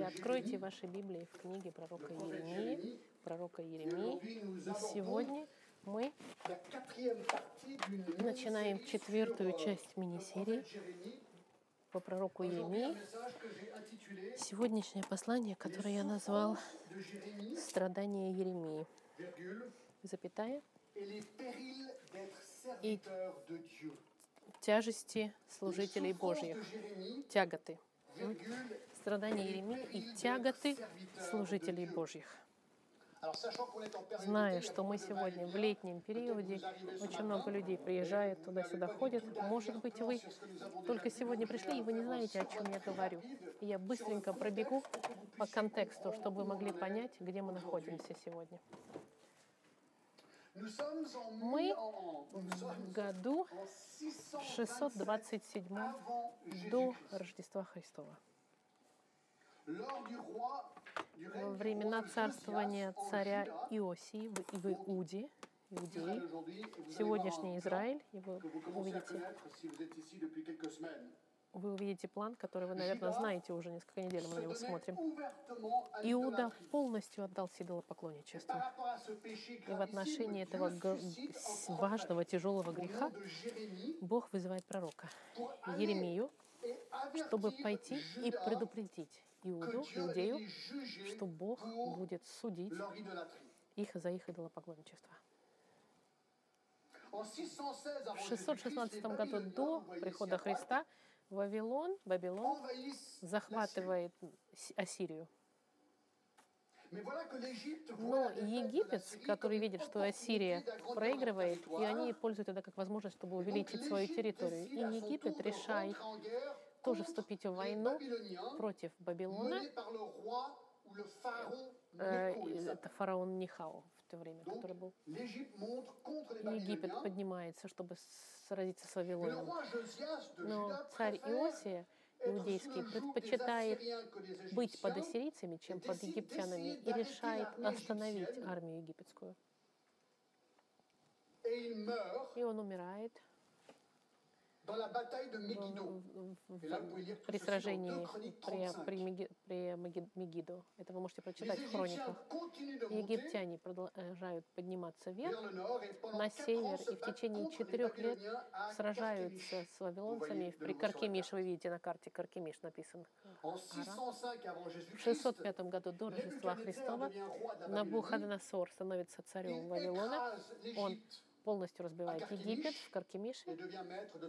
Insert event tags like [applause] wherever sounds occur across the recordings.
Давайте откройте ваши Библии в книге пророка Иеремии, пророка Иеремии. И сегодня мы начинаем четвертую часть мини-серии по пророку Иеремии. Сегодняшнее послание, которое я назвал «Страдания Еремии», запятая, и тяжести служителей Божьих, тяготы. Страдания Еремии и тяготы служителей Божьих. Зная, что мы сегодня в летнем периоде, очень много людей приезжает туда-сюда, ходят. Может быть, вы только сегодня пришли, и вы не знаете, о чем я говорю. Я быстренько пробегу по контексту, чтобы вы могли понять, где мы находимся сегодня. Мы в году 627 до Рождества Христова. Во времена царствования царя Иосии в, Иуде, Иудеи, сегодняшний Израиль, вы увидите, вы увидите план, который вы, наверное, знаете уже несколько недель, мы на него смотрим. Иуда полностью отдал себе поклонничеству. И в отношении этого важного, тяжелого греха Бог вызывает пророка Еремию, чтобы пойти и предупредить Иуду, Иудею, что Бог будет судить их за их идолопоклонничество. В 616 году до прихода Христа Вавилон, Вавилон захватывает Ассирию. Но Египет, который видит, что Ассирия проигрывает, и они пользуют это как возможность, чтобы увеличить свою территорию. И Египет решает тоже вступить в войну против Вавилона. Э, это фараон Нихао в то время, который был. Египет поднимается, чтобы сразиться с Вавилоном. Но царь Иосия, иудейский, предпочитает быть под ассирийцами, чем под египтянами, и решает остановить армию египетскую. И он умирает при сражении при, при, при Мегидо. Это вы можете прочитать в хрониках. Египтяне продолжают подниматься вверх, на север, и в течение четырех лет сражаются с вавилонцами. При Каркемиш, вы видите на карте, Каркемиш написан. В 605 году до Рождества Христова Набуходоносор становится царем Вавилона. Он полностью разбивает Египет в Каркемише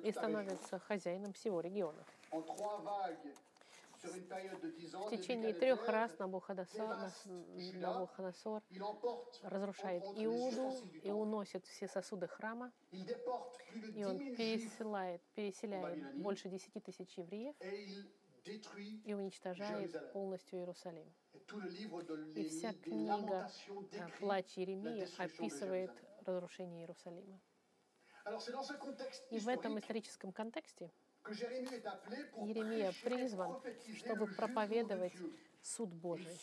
и становится хозяином всего региона. В течение трех раз Набуходоносор разрушает Иуду и уносит все сосуды храма, и он переселяет, переселяет больше десяти тысяч евреев и уничтожает полностью Иерусалим. И вся книга «Плач Еремии» описывает разрушение Иерусалима. И в этом историческом контексте Еремия призван, чтобы проповедовать суд Божий.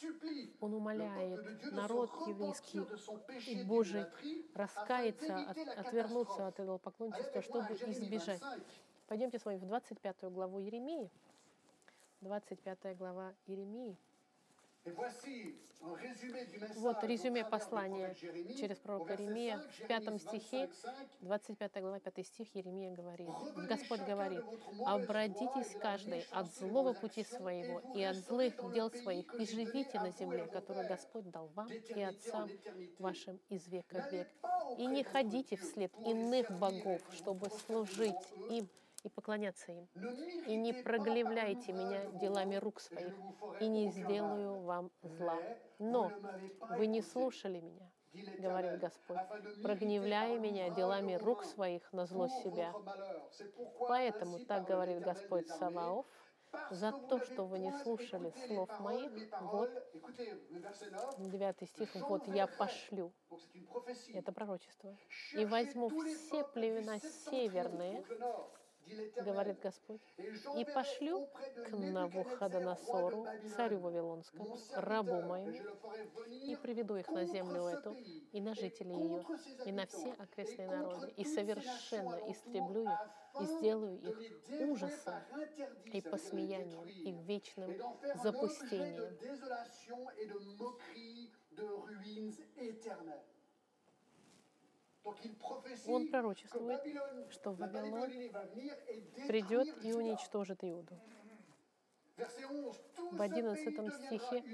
Он умоляет народ еврейский и Божий раскаяться, от, отвернуться от этого поклонничества, чтобы избежать. Пойдемте с вами в 25 главу Еремии. 25 глава Еремии. Вот резюме послания через пророка Еремия. В пятом стихе, 25 глава, 5 стих, Еремия говорит, Господь говорит, «Обратитесь каждый от злого пути своего и от злых дел своих, и живите на земле, которую Господь дал вам и отцам вашим из века в век. И не ходите вслед иных богов, чтобы служить им, и поклоняться им. И не проглявляйте меня делами рук своих, и не сделаю вам зла. Но вы не слушали меня, говорит Господь, прогневляя меня делами рук своих на зло себя. Поэтому, так говорит Господь Саваоф, за то, что вы не слушали слов моих, вот, 9 стих, вот я пошлю, это пророчество, и возьму все племена северные, говорит Господь, и пошлю к Навуходоносору, царю Вавилонскому, рабу моему, и приведу их на землю эту, и на жителей ее, и на все окрестные народы, и совершенно истреблю их, и сделаю их ужасом и посмеянием, и вечным запустением. Он пророчествует, что Вавилон придет и уничтожит Иуду. В 11 стихе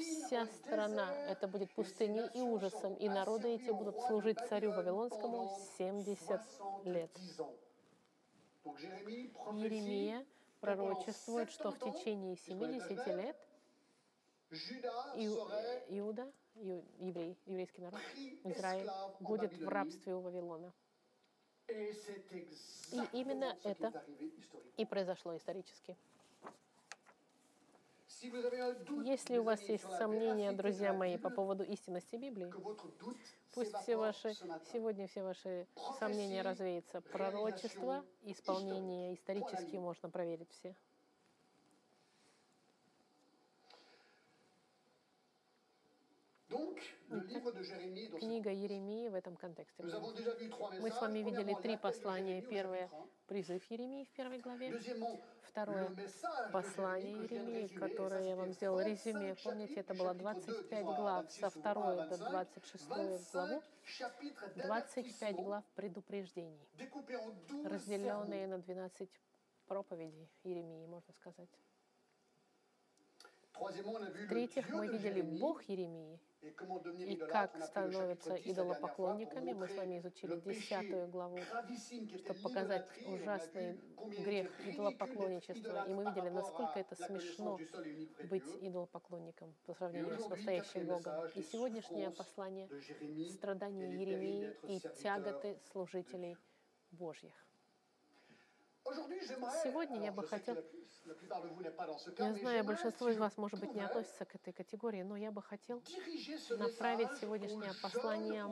вся страна это будет пустыней и ужасом, и народы эти будут служить царю Вавилонскому 70 лет. Еремия пророчествует, что в течение 70 лет Иуда еврей, еврейский народ, Израиль, будет в рабстве у Вавилона. И именно это и произошло исторически. Если у вас есть сомнения, друзья мои, по поводу истинности Библии, пусть все ваши, сегодня все ваши сомнения развеются. Пророчество, исполнение исторически можно проверить все. Книга Еремии в этом контексте. Мы с вами видели три послания. Первое — призыв Еремии в первой главе. Второе — послание Еремии, которое я вам сделал резюме. Помните, это было 25 глав, со второй до 26 главу. 25 глав предупреждений, разделенные на 12 проповедей Еремии, можно сказать. В-третьих, мы видели Бог Еремии, и как становятся идолопоклонниками. Мы с вами изучили десятую главу, чтобы показать ужасный грех идолопоклонничества. И мы видели, насколько это смешно быть идолопоклонником по сравнению с настоящим Богом. И сегодняшнее послание — страдания Еремии и тяготы служителей Божьих. Сегодня я бы хотел... Я знаю, большинство из вас, может быть, не относится к этой категории, но я бы хотел направить сегодняшнее послание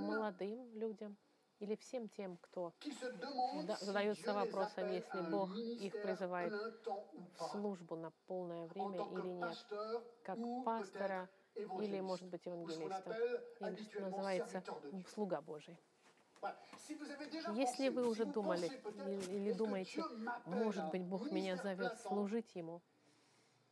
молодым людям или всем тем, кто задается вопросом, если Бог их призывает в службу на полное время или нет, как пастора или, может быть, евангелиста, или что называется, слуга Божий. Если вы уже думали или думаете, может быть, Бог меня зовет служить Ему,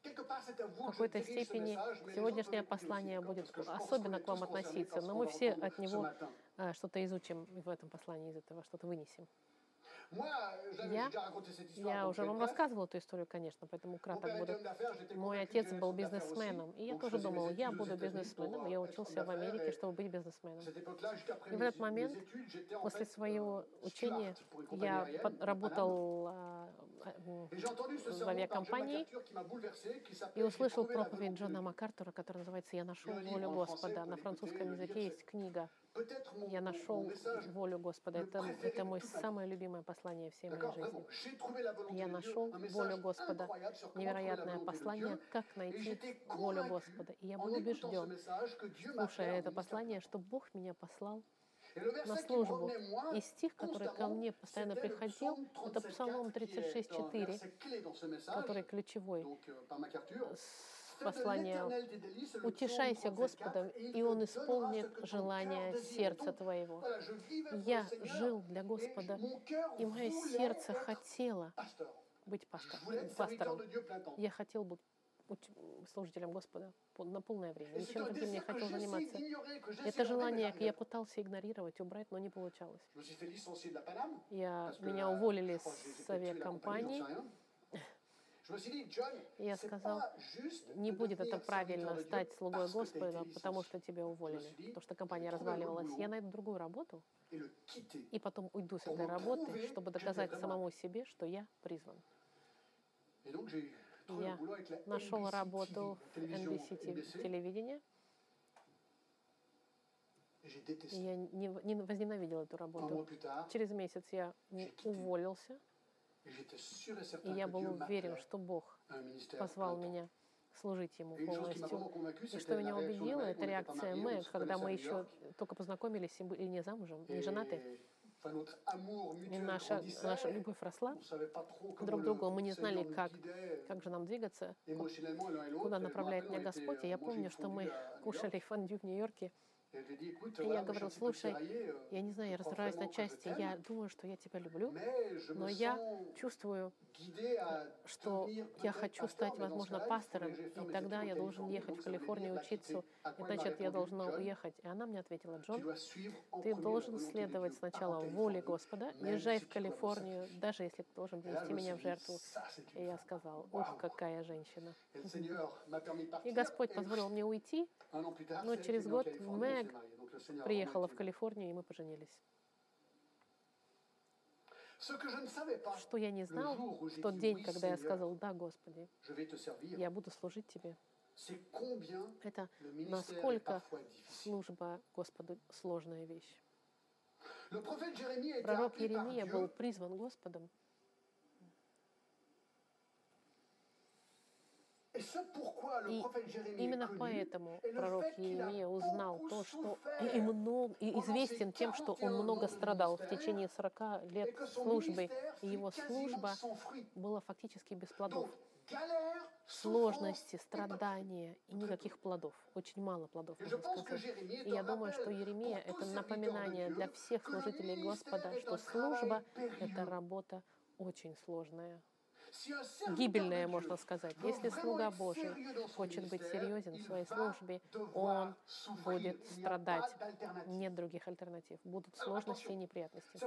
в какой-то степени сегодняшнее послание будет особенно к вам относиться, но мы все от него э, что-то изучим в этом послании, из этого что-то вынесем. Я, я уже вам рассказывала эту историю, конечно, поэтому краток буду. Мой отец был бизнесменом, и я тоже думал, я буду бизнесменом. Я учился в Америке, чтобы быть бизнесменом. И в этот момент, после своего учения, я работал а, в авиакомпании и услышал проповедь Джона МакАртура, которая называется «Я нашел волю Господа». На французском языке есть книга я нашел волю Господа. Это, это мое самое любимое послание всей моей жизни. Я нашел волю Господа. Невероятное послание, как найти волю Господа. И я был убежден, слушая это послание, что Бог меня послал на службу. И стих, который ко мне постоянно приходил, это Псалом 36.4, который ключевой послание «Утешайся Господом, и Он исполнит желание сердца твоего». Я жил для Господа, и мое сердце хотело быть пастором. Я хотел быть служителем Господа на полное время. Ничем другим не хотел заниматься. Это желание я пытался игнорировать, убрать, но не получалось. Я, меня уволили с авиакомпании, я сказал, не будет это правильно стать слугой Господа, потому что тебя уволили, потому что компания разваливалась. Я найду другую работу и потом уйду с этой работы, чтобы доказать самому себе, что я призван. Я нашел работу в NBC телевидении. Я не, не возненавидел эту работу. Через месяц я уволился. И я был уверен, что Бог позвал меня служить Ему полностью. И что меня убедило, это реакция Мэг, когда мы еще только познакомились и были не замужем, не женаты. И наша, наша любовь росла друг к другу. Мы не знали, как, как же нам двигаться, куда направляет меня Господь. И я euh, помню, что мы кушали фондю в Нью-Йорке. И я peu слушай, euh, я не знаю, я разбираюсь на части. Я думаю, что я тебя люблю, но я чувствую, что я хочу стать, возможно, пастором, и тогда я должен ехать в Калифорнию учиться, значит, я должна уехать. И она мне ответила, Джон, ты должен следовать сначала воле. Господа, езжай в Калифорнию, даже если ты должен принести меня в жертву. И я сказал, ух, какая женщина. И. Господь позволил мне уйти, но через год Мэг приехала в Калифорнию, и мы поженились. Что я не знал, в тот день, когда я сказал, да, Господи, я буду служить Тебе, это насколько служба Господу сложная вещь. Пророк Еремия был призван Господом, И Именно поэтому пророк Иеремия узнал то, что и, много, и известен тем, что 41 он много страдал в течение 40 et лет службы, и его служба была фактически без плодов. Сложности, страдания и никаких плодов. Очень мало плодов, можно сказать. И я думаю, что Еремия это напоминание для всех служителей Господа, что служба это работа очень сложная, De можно сказать. Если слуга Божий хочет быть серьезен в своей службе, он будет страдать. Нет других альтернатив. Будут сложности и неприятности.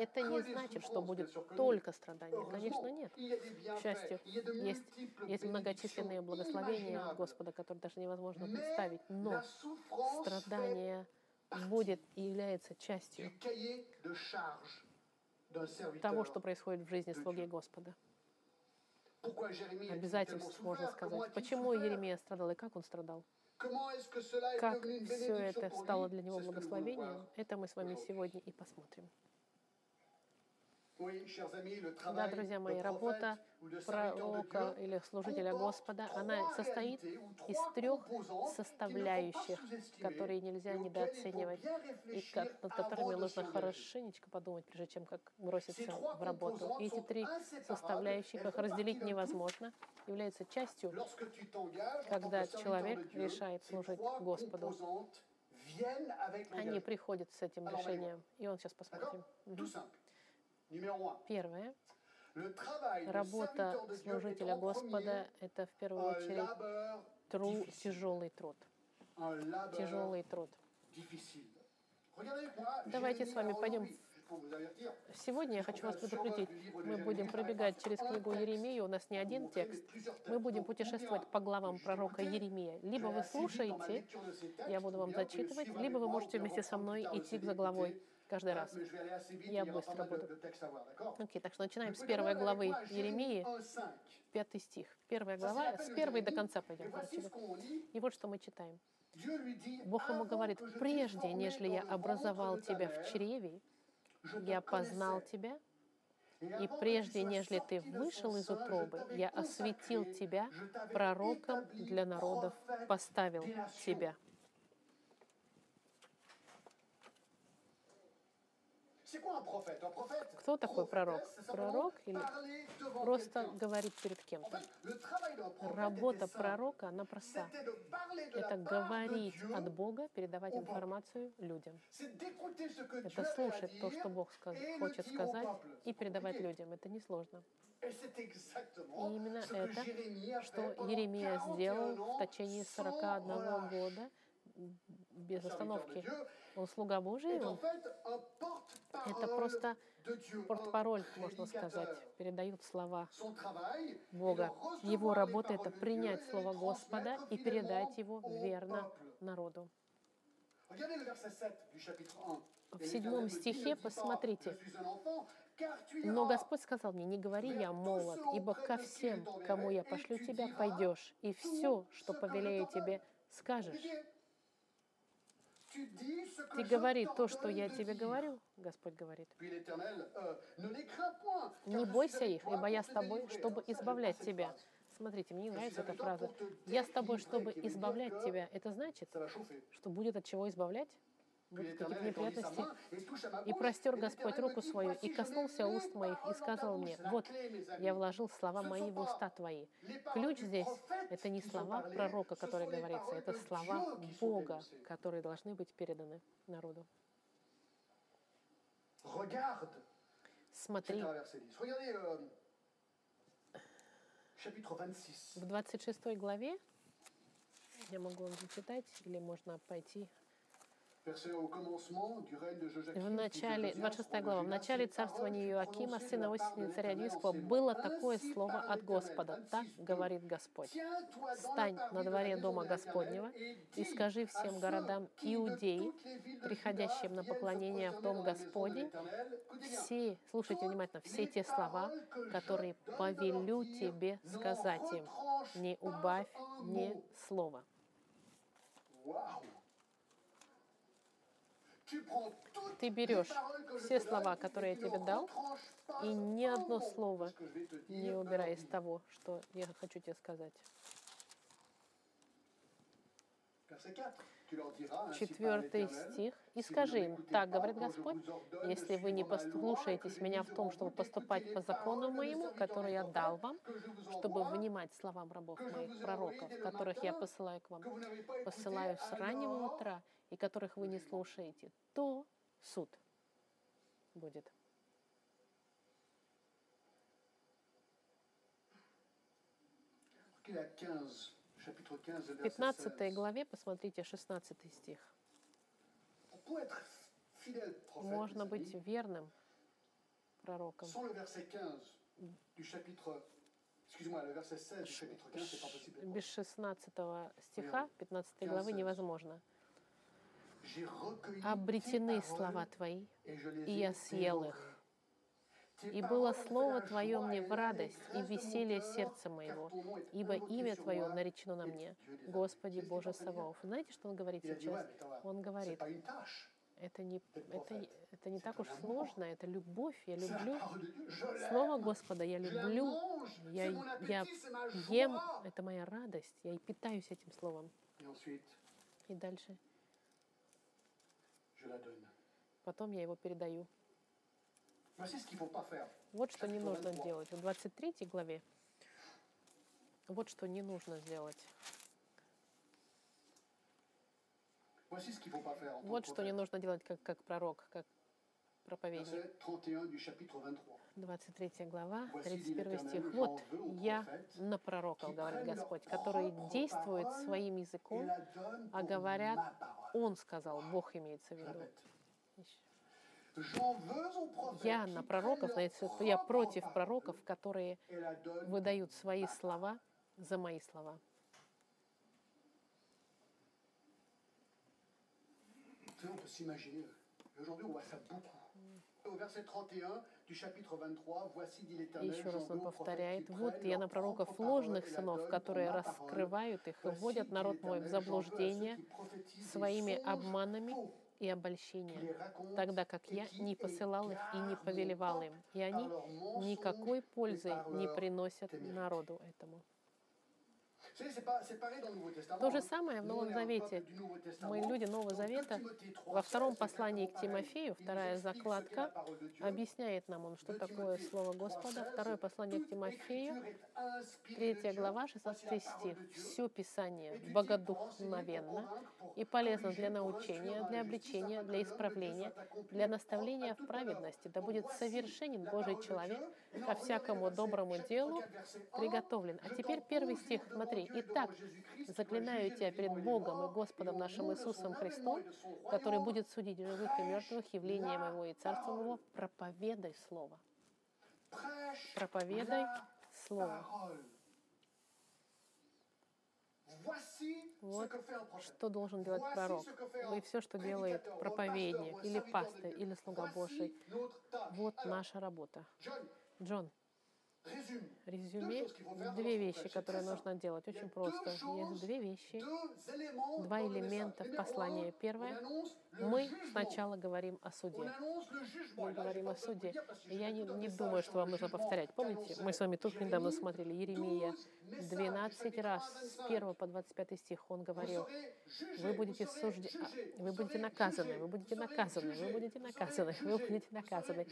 Это не значит, что будет только. Heureusement, Конечно, нет. К счастью, есть, есть многочисленные благословения. Господа, которые даже невозможно представить. Но страдание будет и является частью того, что происходит в жизни слуги Господа. Обязательств, можно сказать. Почему? Еремия страдал и как он страдал? Как все это стало для него благословением, это мы с вами сегодня и посмотрим. Да, друзья мои, работа пророка или служителя Господа, она состоит из трех составляющих, которые нельзя недооценивать, и как- над которыми нужно хорошенечко подумать, прежде чем как броситься в работу. И эти три составляющих, их разделить невозможно, являются частью, когда человек решает служить Господу. они приходят с этим решением. И он сейчас посмотрим. Первое. Работа служителя Господа это в первую очередь тру, тяжелый труд. Тяжелый труд. Давайте с вами пойдем Сегодня я хочу вас предупредить, мы будем пробегать через книгу Еремии, у нас не один текст, мы будем путешествовать по главам пророка Еремия. Либо вы слушаете, я буду вам зачитывать, либо вы можете вместе со мной идти за главой каждый раз. Я быстро буду. Окей, так что начинаем с первой главы Еремии, пятый стих. Первая глава, с первой до конца пойдем. И вот что мы читаем. Бог ему говорит, прежде, нежели я образовал тебя в чреве, я познал тебя, и прежде, нежели ты вышел из утробы, я осветил тебя пророком для народов, поставил тебя. Кто такой пророк? Пророк или Просто говорить перед кем-то. Работа пророка, она проста. Это говорить от Бога, передавать информацию людям. Это слушать то, что Бог сказ- хочет сказать, и передавать людям. Это несложно. И И именно это, что Еремия сделал в течение 41 года без остановки. Слуга Божий, это просто портпароль, можно сказать, передают слова Бога. Его работа — это принять Слово Господа и передать его верно народу. В седьмом стихе посмотрите. Но Господь сказал мне, не говори я молод, ибо ко всем, кому я пошлю тебя, пойдешь, и все, что повелею тебе, скажешь. Ты говори то, что я тебе говорю, Господь говорит. Не бойся их, ибо я с тобой, чтобы избавлять тебя. Смотрите, мне не нравится эта фраза. Я с тобой, чтобы избавлять тебя. Это значит, что будет от чего избавлять? Какие-то неприятности. И простер Господь руку свою, и коснулся уст моих, и сказал мне, вот, я вложил слова мои в уста твои. Ключ здесь — это не слова пророка, которые говорится, это слова Бога, которые должны быть переданы народу. Смотри, в 26 главе, я могу вам зачитать, или можно пойти в начале, 26 глава, в начале царствования Иоакима, сына Осени царя Юдийского, было такое слово от Господа. Так говорит Господь. Стань на дворе дома Господнего и скажи всем городам Иудеи, приходящим на поклонение в дом Господень, все, слушайте внимательно, все те слова, которые повелю тебе сказать им. Не убавь ни слова. Ты берешь все слова, которые я тебе дал, и ни одно слово не убирай из того, что я хочу тебе сказать. Четвертый стих. «И скажи им, так говорит Господь, если вы не послушаетесь меня в том, чтобы поступать по закону моему, который я дал вам, чтобы внимать словам рабов моих пророков, которых я посылаю к вам, посылаю с раннего утра и которых вы не слушаете, то суд будет. В 15 главе, посмотрите, 16 стих. Можно быть верным пророком. Без 16 стиха 15 главы невозможно обретены слова Твои, и я съел их. И было слово Твое мне в радость и веселье сердца моего, ибо имя Твое наречено на мне, Господи Боже Саваоф. Знаете, что он говорит сейчас? Он говорит, это не, это, это не так уж сложно, это любовь, я люблю. Слово Господа я люблю, я, я ем, это моя радость, я и питаюсь этим словом. И дальше. Потом я его передаю. Вот что не нужно делать. В 23 главе вот что не нужно сделать. Вот что не нужно делать как, как пророк, как проповедник. 23 глава, 31 стих. «Вот я на пророков, говорит Господь, который действует своим языком, а говорят, Он сказал, Бог имеется в виду». Я на пророков, я против пророков, которые выдают свои слова за мои слова. И еще раз он повторяет, «Вот я на пророков ложных сынов, которые раскрывают их и вводят народ мой в заблуждение своими обманами и обольщением, тогда как я не посылал их и не повелевал им, и они никакой пользы не приносят народу этому». То же самое в Новом Завете. Мы, люди Нового Завета, во втором послании к Тимофею, вторая закладка, объясняет нам он, что такое Слово Господа. Второе послание к Тимофею, третья глава, 16 стих. Все Писание богодухновенно и полезно для научения, для обличения, для исправления, для наставления в праведности. Да будет совершенен Божий человек ко всякому доброму делу приготовлен. А теперь первый стих, смотри, Итак, заклинаю тебя перед Богом и Господом нашим Иисусом Христом, который будет судить живых и мертвых, явлением Его и Царством Его, проповедай Слово. Проповедай Слово. Вот что должен делать пророк. И все, что делает проповедник, или пастырь, или слуга Божий. Вот наша работа. Джон, резюме. Две вещи, которые нужно делать. Очень просто. Есть две вещи, два элемента в послании. Первое, мы сначала говорим о суде. Мы говорим о суде. я не, не думаю, что вам нужно повторять. Помните, мы с вами тут недавно смотрели Еремия 12 12 раз, с 1 по 25 стих он говорил, вы будете сужде... а, вы будете наказаны, вы будете наказаны, вы будете наказаны, вы будете наказаны,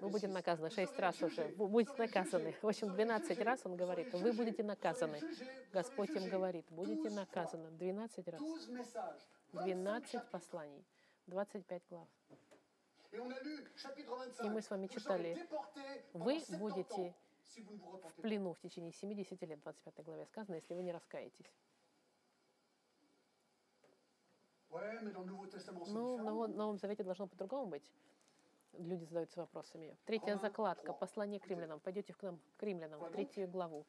вы будете наказаны. Vous Шесть serez раз уже. Вы будете наказаны. В общем, vous serez 12 jugés, раз он говорит, вы будете наказаны. Господь им говорит, будете 12 fois. наказаны. 12 раз. 12 messages, 25 12 chapitres. посланий, 25 глав. Et on a lu chapitre 25. И мы с вами читали, вы pendant 70 будете в плену в течение 70 лет, 25 главе сказано, если вы не раскаетесь. Ну, в Новом Завете должно по-другому быть. Люди задаются вопросами. Третья закладка, послание к римлянам. Пойдете к нам, к римлянам, в третью главу,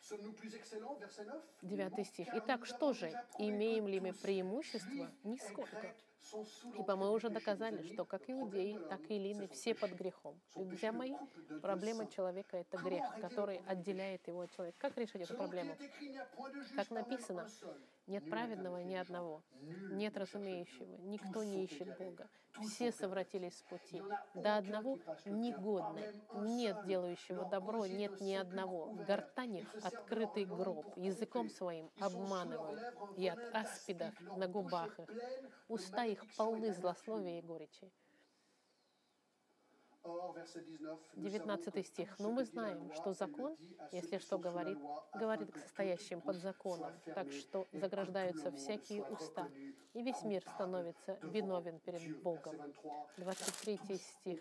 Sommes-nous plus excellents Verset 9. девятый стих. Итак, что же, имеем ли мы преимущество? Нисколько. Ибо мы уже доказали, что как иудеи, так и son все под грехом. Друзья мои, проблема человека – это грех, который отделяет его от человека. Как решить эту проблему? Как написано. Нет праведного ни одного, нет разумеющего, никто не ищет. Бога. Все совратились с пути. До одного негодны, нет делающего добро, нет ни одного. se servent открытый гроб, языком своим обманывают, tastique. Leur на губах их. Уста их et полны злословия и горечи. Or, verset 19, nous 19 savons que стих. Но мы знаем, что закон, если что говорит, говорит к que стоящим toute под законом, так что заграждаются всякие уста, и весь мир становится виновен перед. Богом. Verset 23, 23 tous стих.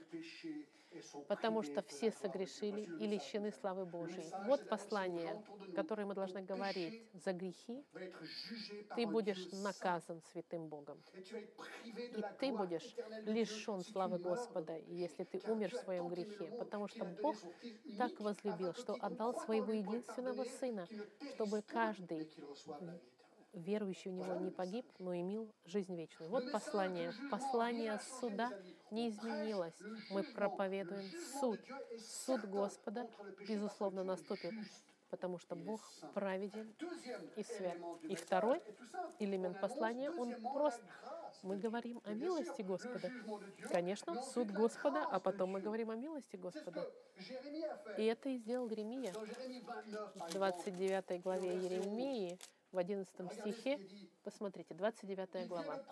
Потому что все согрешили и лишены славы Божьей. Вот послание, которое мы должны говорить. За грехи ты будешь наказан святым Богом. И ты будешь лишен славы Господа, если ты умер в своем грехе, потому что Бог так возлюбил, что отдал своего единственного Сына, чтобы каждый верующий в Него не погиб, но имел жизнь вечную. Вот послание. Послание суда. Не изменилось. Мы проповедуем суд. Суд Господа, безусловно, наступит, потому что Бог праведен и свят. И второй элемент послания, он прост. Мы говорим о милости Господа. Конечно, суд Господа, а потом мы говорим о милости Господа. И это и сделал Еремия. Dans Jérémie 29, par В exemple, 29 главе Еремии, в 11 regardez ce стихе, посмотрите, 29 Il vient глава.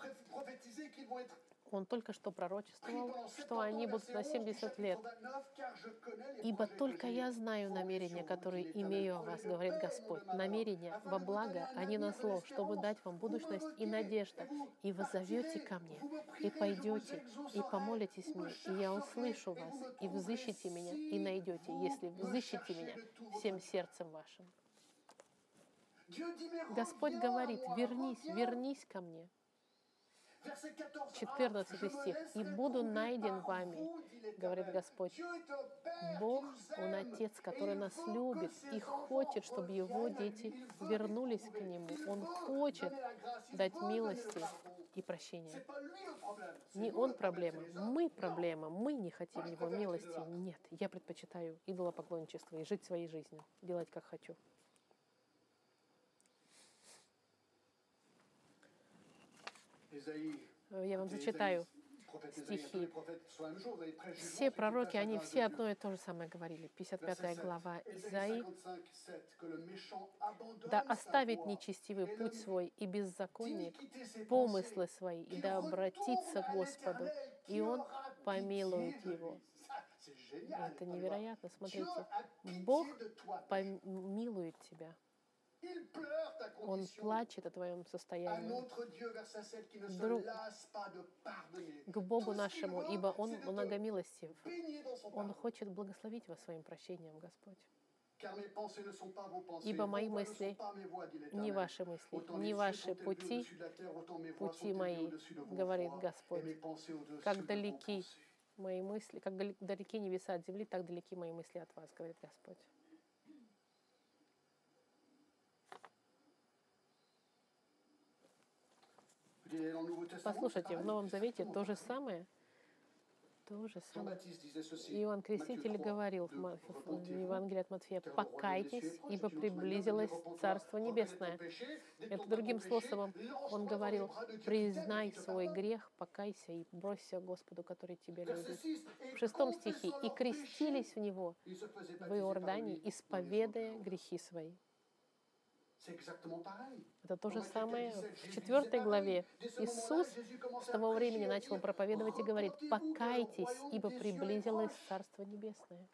Он только что пророчествовал, что 70 они будут на 11 du 70 лет. chapitre 29, car je connais les Ибо только я знаю намерения, которые имею о вас, говорит Господь. Намерения во благо, а не на зло, чтобы дать вам будущность и надежда. И вы зовете ко мне, и пойдете, и помолитесь мне, и я услышу вас, и взыщите меня, и найдете, если взыщите меня всем сердцем вашим. Господь говорит, вернись, вернись ко мне. Verset 14, 14 «Ah, je me стих. «И буду найден вами», говорит Господь. Бог, Он Отец, который нас любит и хочет, чтобы Его дети вернулись к. Нему. Он хочет дать милости и c'est Не Он проблема, мы проблема, мы не хотим Его милости. Нет, я предпочитаю идолопоклонничество и жить своей жизнью, делать как хочу. Isaïe, Э, Я вам зачитаю. Стихи. Все пророки, они все одно и то же самое говорили. Verset 55 7. глава Ésaïe Изаи. 55, 7, que le méchant abandonne Да оставит нечестивый путь свой и беззаконник помыслы свои, и да обратится к Господу, и Он помилует его. Это невероятно, смотрите. Бог помилует тебя. Он плачет о твоем состоянии. notre Dieu, verset 7, qui ne se Друг-. К Богу нашему, ибо Он многомилостив. Он хочет благословить вас своим прощением, Господь. Ибо мои мысли Не ваши мысли, не ваши пути, пути мои, говорит Господь. Как далеки мои мысли, как далеки небеса от земли, так далеки мои мысли от вас, говорит Господь. Послушайте, в. Новом Завете то же самое, То же самое. Иоанн Креститель 3, говорил в 2, Ма- в repentez-vous, Евангелии от Матфея, покайтесь, est proche». ибо приблизилось Царство Небесное. Это другим способом он говорил, признай свой грех, покайся и бросься Господу, который тебя любит. 6, В шестом стихе, и крестились в Него в eaux исповедая грехи свои. Это то же самое 17, в Jésus четвертой disait главе. Иисус с того времени начал проповедовать и говорит, «Repentez-vous, car le покайтесь, ибо приблизилось proche». Царство Небесное.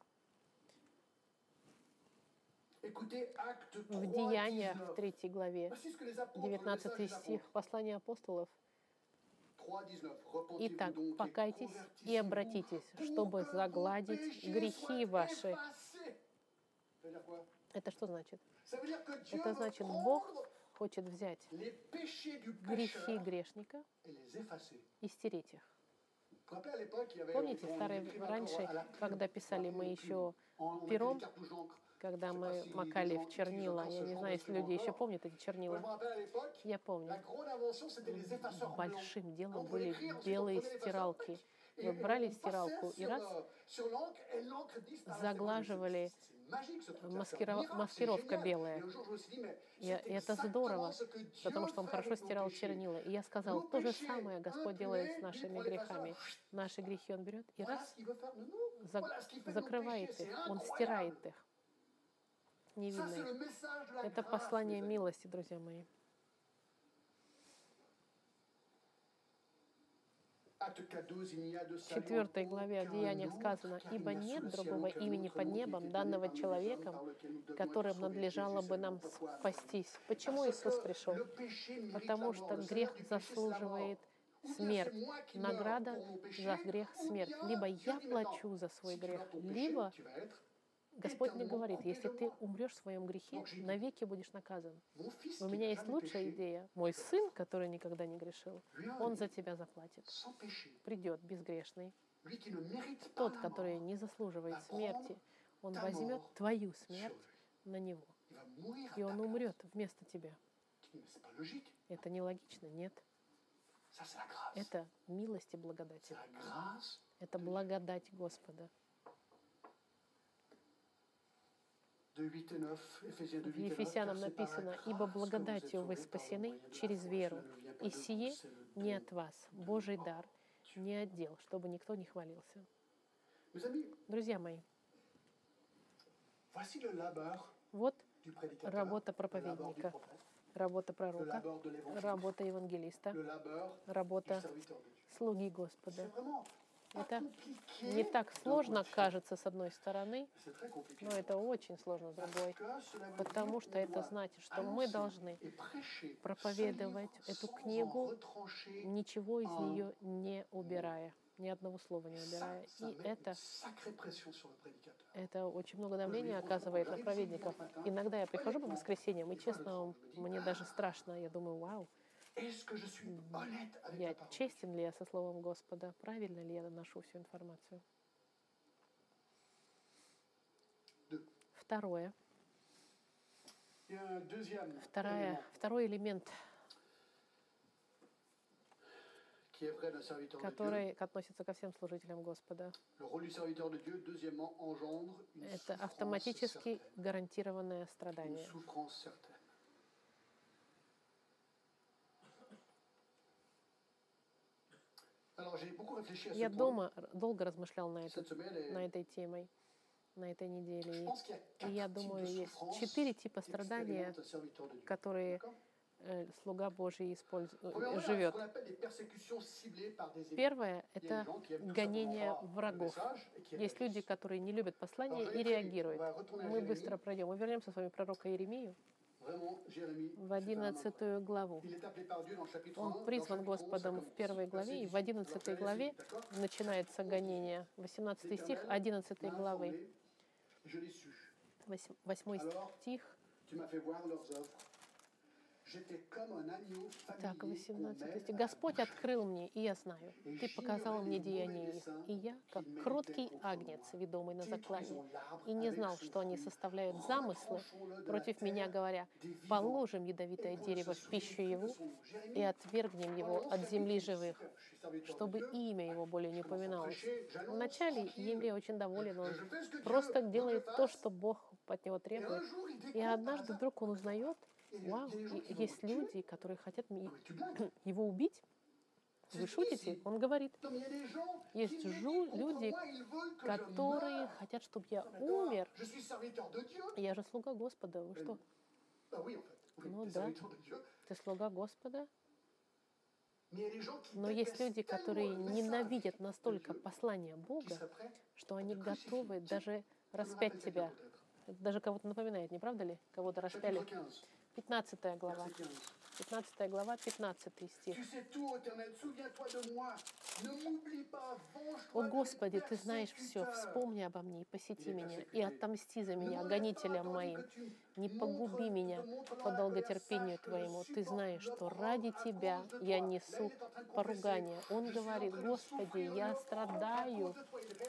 3, В Деяниях, в 19. третьей главе, Voici ce que les apôtres, le 19 message des стих, послание апостолов. 3, 19. Repentez-vous Итак, покайтесь и обратитесь, чтобы загладить грехи ваши. Это что значит? Это значит, Бог хочет взять грехи грешника и стереть их. Помните, старые, раньше, когда писали мы еще пером, когда мы макали в чернила, я не знаю, если люди еще помнят эти чернила, я помню. Большим делом были белые стиралки. Вы брали стиралку и раз euh, заглаживали Miracle, маскировка белая. И, и это здорово, потому что он хорошо стирал чернила. И я сказал, то же самое Господь делает с нашими грехами. Наши грехи Он берет и раз за- закрывает их, Он стирает их. Ça, Не c'est видно le их. message de la Это послание милости, друзья мои. Acte 4, il n'y a de В salut четвертой en главе о Деяниях сказано, «Ибо нет другого имени под небом, данного человеком, которым надлежало бы нам спастись». Почему Иисус пришел? Потому что грех заслуживает смерть. Награда за грех смерть. Либо я dit, «Maintenant, плачу за свой грех, либо Господь мне éternellement говорит, если ты умрешь в своем грехе, навеки будешь наказан. У меня есть лучшая идея. Мой сын, который никогда не грешил, он за тебя заплатит. Придет безгрешный. Тот, который не заслуживает смерти, он возьмет твою смерть на него. И он умрет вместо тебя. Это нелогично, нет. Это милость и благодать. Это благодать Господа. De 8 et 9, Éphésiens 2, В 8 et 9, Ефесянам написано, «Ибо благодатью вы спасены через веру, и сие не от вас, Божий дар, не отдел, чтобы никто не хвалился». Друзья мои, вот работа проповедника, работа пророка, работа евангелиста, работа слуги Господа. Это Не так сложно кажется с одной стороны, но это очень сложно с другой, потому что это значит, что мы должны проповедовать эту книгу, ничего из А. нее не убирая, ни одного слова не убирая. И это, это очень много давления оказывает на праведников. Иногда я прихожу по воскресеньям, и честно, мне даже страшно. Я думаю, вау, Я parole честен ли я со Словом Господа, правильно ли я доношу всю информацию. Второе. Вторая, второй элемент, который относится ко всем служителям Господа. Это автоматически гарантированное страдание. Я дома долго размышлял на, это, cette semaine et на этой темой, на этой неделе. И я думаю, есть четыре типа страдания, которые э, слуга Божий использ- э, живет. Первое – это гонение врагов. Есть люди, которые не любят послание и реагируют. Мы быстро пройдем. Мы вернемся с вами к пророку Иеремию в c'est un homme. 11 главу. Il est appelé par Dieu dans le chapitre 1. Он призван chapitre 11, ça Господом в первой главе, и в 18. 11 Alors, allez-y, главе начинается гонение. 18 стих 11 m'a главы. informé, Je l'ai su. 8 Alors, стих. Так, familier qu'on 18 mène стих. à Господь открыл мне, и я знаю. Ты показал мне деяния их. И я, как кроткий агнец, ведомый на заклане, и не знал, что они составляют замыслы против меня, говоря, положим ядовитое дерево в пищу его и отвергнем его от земли живых, чтобы имя его более не упоминалось. Вначале Емле очень доволен, он просто делает то, что Бог от него требует. И однажды вдруг он узнает, вау, есть люди, которые хотят [clears throat] его убить. Вы шутите? Он говорит, есть жу- люди, которые хотят, чтобы я умер. Я же слуга Господа. Вы что? Ну да. Ты слуга Господа? Но есть люди, которые ненавидят настолько послание Бога, что они готовы даже распять тебя. Это даже кого-то напоминает, не правда ли? Кого-то распяли. Chapitre 15, 15 глава. verset 15. 15 глава, 15 стих. О Господи, Ты знаешь все, вспомни обо мне и посети меня, и отомсти за меня, гонителям моим. Не погуби меня по долготерпению Твоему. Ты знаешь, что ради Тебя я несу поругание. Он говорит, Господи, я страдаю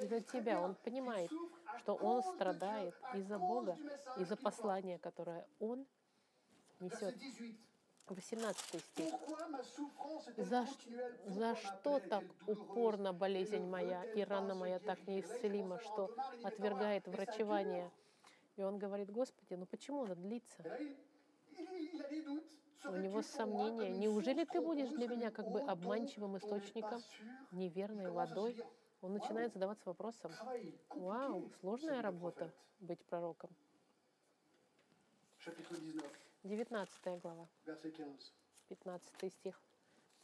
из-за Тебя. Он понимает, что он страдает из-за Бога, из-за послания, которое он несет. 18 стих. За, за что так упорно болезнь моя и рана моя так неисцелима, что отвергает врачевание? И он говорит, Господи, ну почему она длится? У него сомнения. Неужели ты будешь для меня как бы обманчивым источником, неверной водой? Он начинает задаваться вопросом, вау, сложная работа быть пророком. Chapitre 19, 19 глава, verset 15. 15 стих.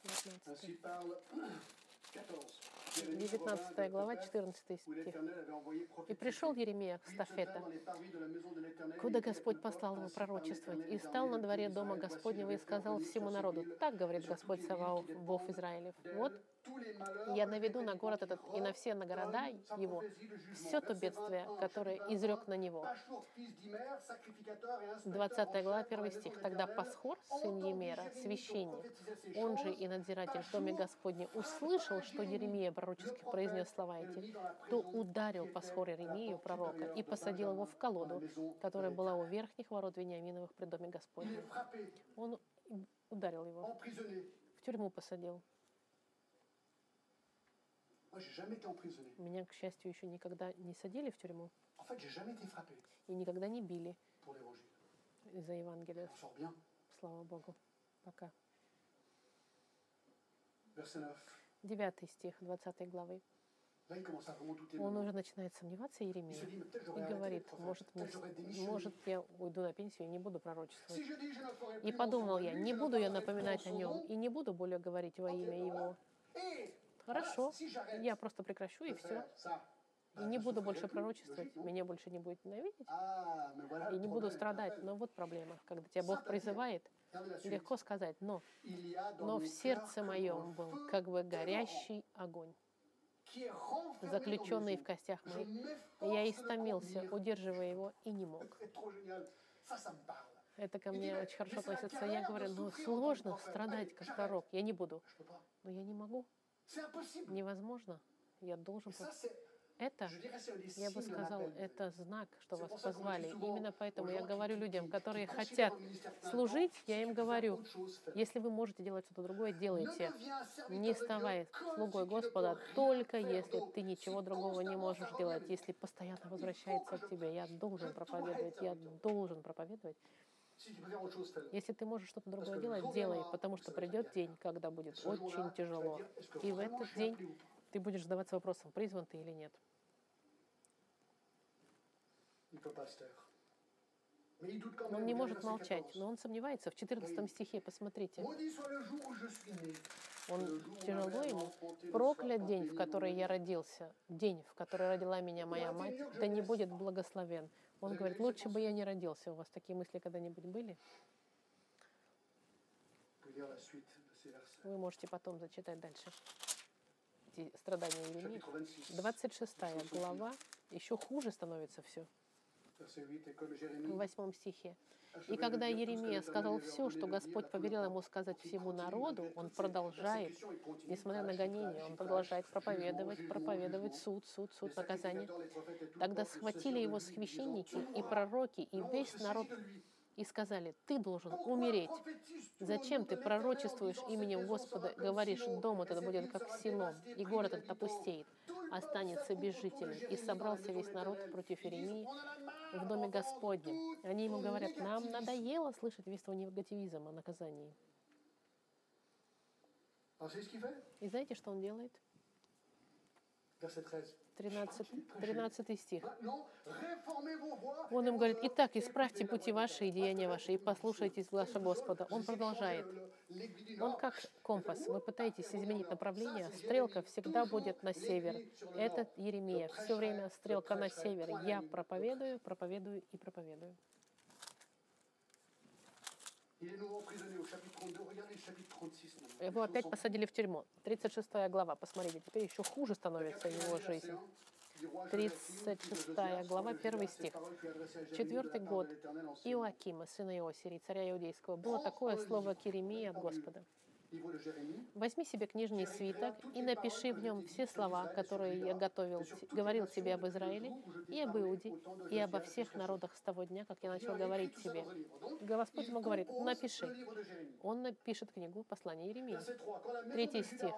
19, Ainsi parle 14. Jérémie 19 revint глава, de 14 où стих. И пришел Еремия в Стафета, куда Господь послал его пророчествовать, и стал на дворе дома Господнего и сказал всему народу, так говорит Господь Саваоф, Бог Израилев. Вот я наведу на город этот и на все на города его все то бедствие, 21, которое изрек на него. Пашур, fils d'Imer, sacrificateur et inspecteur 20 en глава, chef dans la 1 maison стих. Тогда Пасхор, сын Емера, священник, он же и надзиратель в доме Господне, услышал, что Еремия пророчески произнес слова эти, то ударил Пасхор Еремию, пророка, и посадил его в колоду, которая была у верхних ворот Вениаминовых при доме Господнем. frappé, Он ударил его, в тюрьму посадил. Меня, к счастью, еще никогда не садили в тюрьму и никогда не били sort bien. Слава Богу. Пока. Verset 9. Девятый стих 20 главы. Он уже начинает сомневаться, Еремия, и говорит, может, может, я уйду на пенсию и не буду пророчествовать. И подумал я, не буду я напоминать о нем и не буду более говорить во имя его. Хорошо, я просто прекращу и все. И не буду больше пророчествовать, меня больше не будет ненавидеть. Voilà И не буду страдать. Но вот проблема. Когда тебя Бог призывает, легко сказать «но». Но в сердце моем был как бы горящий огонь, заключенный в костях моих. Я истомился, удерживая его, и не мог. Это ко мне очень хорошо относится. Я говорю, ну сложно страдать как пророк. Я не буду. Но я не могу. Невозможно. Я должен... Это, я бы сказал, это знак, что вас позвали. Именно поэтому я говорю людям, которые хотят служить, я им говорю, если вы можете делать что-то другое, делайте. Не de Dieu ставай que слугой Господа, только если ты ничего другого не можешь делать, если постоянно возвращается к тебе. Я должен проповедовать, я должен проповедовать. Если ты можешь что-то другое делать, делай, потому что придет день, когда будет очень тяжело. И в этот день ты будешь задаваться вопросом, призван ты или нет. Он не может молчать, 14. но он сомневается. В 14 стихе, посмотрите. Он тяжело ему. Проклят день, в который я родился, день, в который родила меня моя мать, да не будет благословен. Он говорит, лучше бы я не родился. У вас такие мысли когда-нибудь были? Вы можете потом зачитать дальше. Страдания Еремии. Chapitre 26, 26 глава. Еще хуже становится все. verset 8. Et comme В восьмом стихе. И когда Еремия сказал все, что Господь повелел ему сказать всему народу, он продолжает, несмотря на гонение, он продолжает проповедовать, проповедовать суд, суд, суд, наказание. Тогда схватили его священники и пророки, и весь народ и сказали, ты должен умереть. Зачем ты пророчествуешь именем Господа, говоришь, дом этот будет как селом, и город этот опустеет, останется без жителей. И собрался весь народ против Иеремии в доме Господнем. Они ему говорят, нам надоело слышать весь твой негативизм о наказании. И знаете, что он делает? Verset 13. 13, 13 стих. Он им говорит, итак, исправьте пути ваши и деяния ваши, и послушайтесь гласа Господа. Он продолжает. Он как компас. Вы пытаетесь изменить направление, стрелка всегда будет на север. Это Еремия. Все время стрелка на север. Я проповедую, проповедую и проповедую. Его опять посадили в тюрьму. 36 глава. Посмотрите, теперь еще хуже становится его жизнь. Du roi 36 глава, первый стих. Четвертый год Иоакима, сына Иосирии, царя Иудейского, было такое слово к Иеремии от Господа. Возьми себе книжный свиток и напиши в нем все слова, которые я готовил, говорил тебе об Израиле и об Иуде, и обо всех народах с того дня, как я начал говорить тебе. Господь ему говорит, напиши. Он напишет книгу послания Иеремии. Verset 3. Quand la maison Третий стих.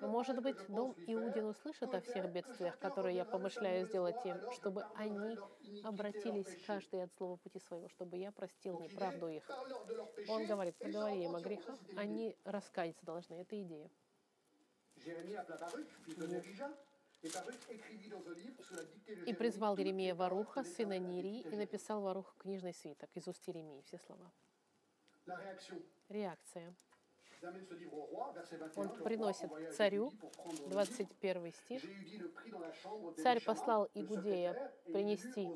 Может быть, дом Иудин услышит о всех бедствиях, которые я помышляю сделать им, чтобы они обратились каждый от злого пути своего, чтобы я простил неправду их. Он говорит, поговори им о грехах, они раскаяться должны. Это идея. И призвал Еремия Варуха, сына Нирии, и написал Варух книжный свиток из уст Еремии, все слова. Реакция. Он приносит царю, Jérémie pour prendre le livre. 21 стих. Царь послал Игудея принести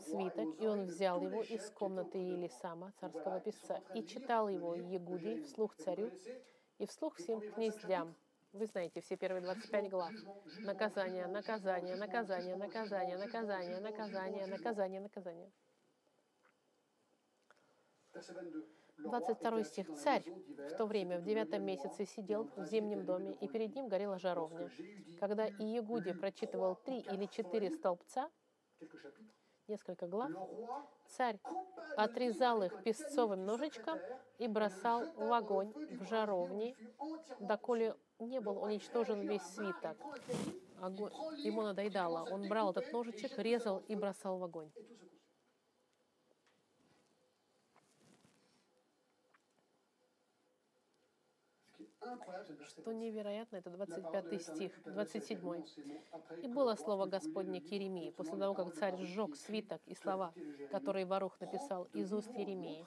свиток, и он взял его из комнаты. Елисама, царского писца, и читал его Егудей вслух царю и вслух всем князьям. Вы знаете все первые 25 глав. Наказание, наказание, наказание, наказание, наказание, наказание, наказание, наказание. Verset 22. Le roi 22 était стих. Царь в то время, в девятом месяце, сидел в зимнем доме, и перед ним горела жаровня. Когда Иегуди прочитывал три или четыре столбца, несколько глав, царь отрезал их песцовым ножичком и бросал в огонь в жаровне, доколе не был уничтожен весь свиток. Огонь. Ему надоедало. Он брал этот ножичек, резал и бросал в огонь. Что 27. невероятно, это La parole de 25 l'Éternel стих, fut adressée à 27. Jérémie en ces mots, après И было слово Господне к Еремии, после того, как царь сжег свиток и слова, которые Варух написал из уст Еремии.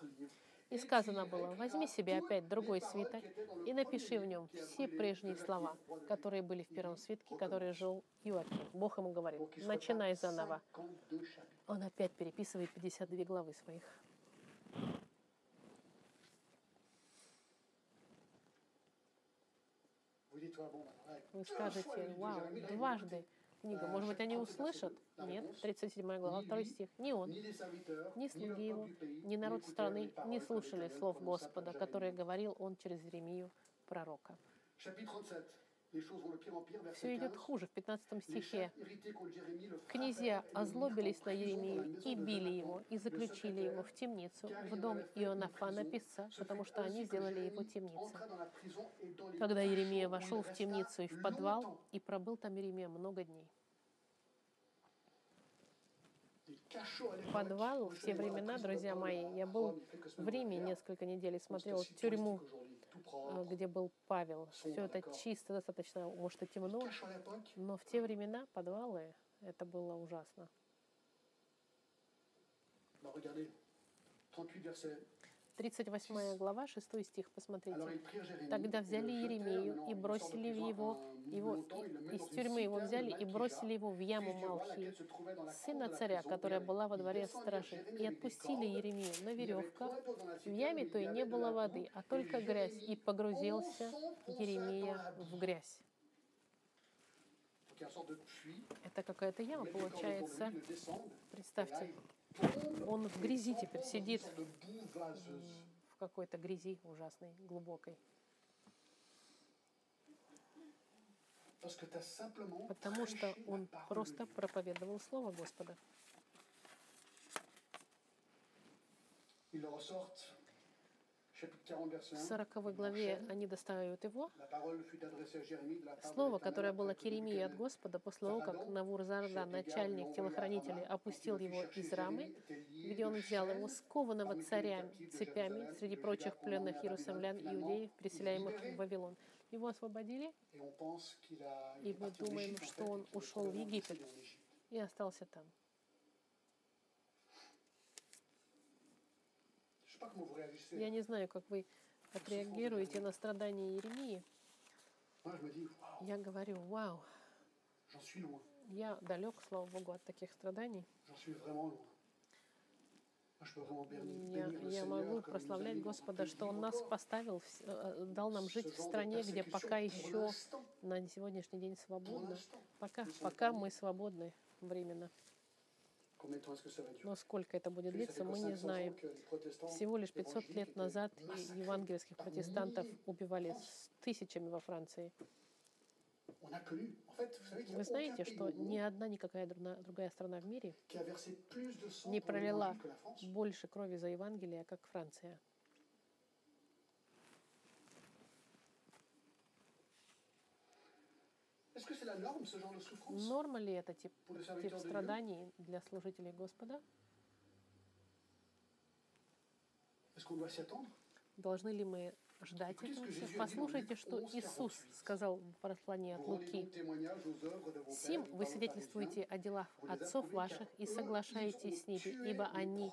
И сказано было, возьми себе опять другой свиток и напиши в нем все прежние слова, которые были в первом свитке, которые жил Иоаким. Бог ему говорит, начинай заново. 52 chapitres. Он опять переписывает 52 главы своих. Вы скажете, вау, дважды книга. Может быть, они услышат? Нет, 37 глава, второй стих. Ни он, ни слуги его, ни народ страны не слушали слов Господа, которые говорил он через Еремию, пророка. Chapitre 37. Les choses vont de pire en pire, verset Все идет 15. хуже. В 15 Les стихе Князья озлобились на Еремию и били его, и заключили его в темницу, в дом prison. писца, потому что они сделали его темницей. Когда Еремия вошел в темницу и в подвал, и пробыл там Еремия много дней. Подвал в те времена, друзья мои, я был в Риме несколько недель и смотрел тюрьму, э, где был Павел. Все это чисто, достаточно, может, и темно, l'époque, но в те времена подвалы, это было ужасно. Bah, regardez, 38 versets. 38 глава, 6 стих, посмотрите. Тогда взяли maintenant, и бросили prison его, его из тюрьмы его взяли и бросили его в яму Малхи, сына царя, которая была во дворе стражи, и отпустили. Еремию на веревках в яме той не было воды, а только грязь, и погрузился boue. в грязь. Это какая-то яма получается. Представьте, Он в грязи теперь сидит, в какой-то грязи ужасной, глубокой. Потому что он просто проповедовал Слово Господа ressortent, chapitre 40, verset В 1. 40 главе они достают его. Слово, которое было к Еремии от Господа после того, как Навур-Зардан, начальник телохранителей, опустил его из рамы, где он взял его скованного царями, цепями среди прочих пленных иерусалимлян и иудеев, переселяемых в Вавилон. Его освободили, и мы думаем, что он ушел в Египет и остался там. Я не знаю, как вы отреагируете на страдания Еремии. Moi, je me dis, waouh, Я говорю, вау, я далек, слава Богу, от таких страданий. Я, я могу прославлять Господа, что Он нас поставил, э, дал нам жить в стране, где пока еще на сегодняшний день свободно. Пока, пока мы свободны временно. Но сколько это будет длиться, мы 500 не знаем. Всего лишь 500 лет назад евангельских протестантов убивали с тысячами во Франции. Вы знаете, что ни одна никакая другая страна в мире не пролила больше крови за Евангелие, как Франция. Норма ли это тип, тип страданий для служителей Господа? Должны ли мы ждать этого Послушайте, что 11, Иисус 48. сказал в послании от Луки. Сим вы свидетельствуете о делах отцов ваших и соглашаетесь с ними, ибо они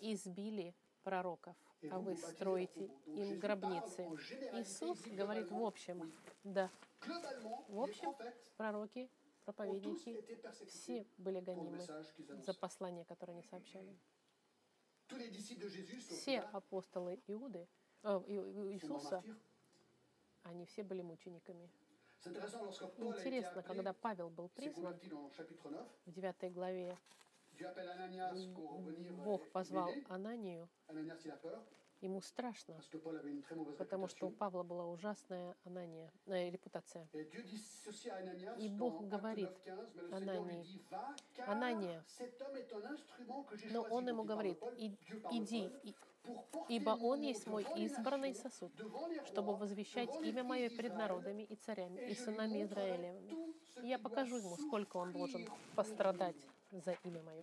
избили пророков, а вы строите им гробницы. Иисус говорит в общем, да, В общем, пророки, проповедники, все были гонимы за послание, которое они сообщали. Все апостолы Иуды, э, Иисуса, они все были мучениками. Интересно, когда Павел был призван converti dans le chapitre 9, в 9 главе, Бог позвал. Ананию, Ему страшно, потому что у. Павла была ужасная Анания, э, репутация. И Бог говорит 9:15, mais le Seigneur Анании, Анания, Но он ему говорит, Paul, «И- Dieu parle иди, ибо он есть мой избранный сосуд, чтобы возвещать имя мое d'Israël, народами и царями, и сынами montrerai Израилевыми. tout ce И я покажу ему, сколько он должен пострадать за имя мое.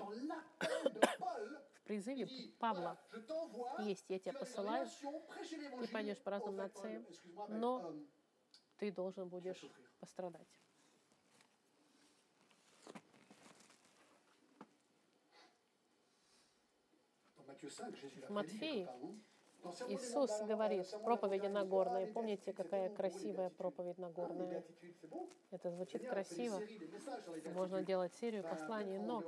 Призыве Павла есть, я тебя посылаю, l'évangile пойдешь по разным нациям, euh, но euh, ты должен будешь пострадать. Dans Matthieu 5, Jésus l'a В Матфея Иисус говорит, des проповеди Нагорной. Помните, какая красивая проповедь Нагорная? Это звучит красиво. Можно делать серию посланий, но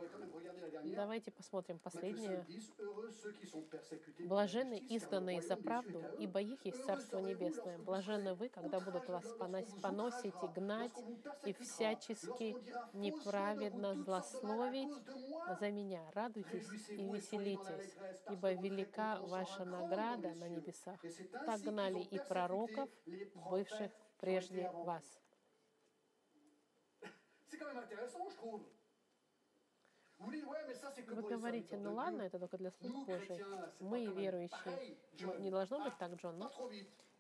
давайте посмотрим последнее. 5, 10, Heureux ceux qui sont persécutés pour la Блаженны изгнанные за правду, ибо их есть Царство Небесное. Блаженны вы, когда будут вас понос- поносить и гнать, и всячески неправедно злословить за меня. Радуйтесь и веселитесь, ибо велика ваша награда на небесах. Так гнали и пророков, бывших прежде вас. Вы говорите, ну ладно, это только для слуг pas Мы, верующие, не должно быть Ah, так, Джон, ну?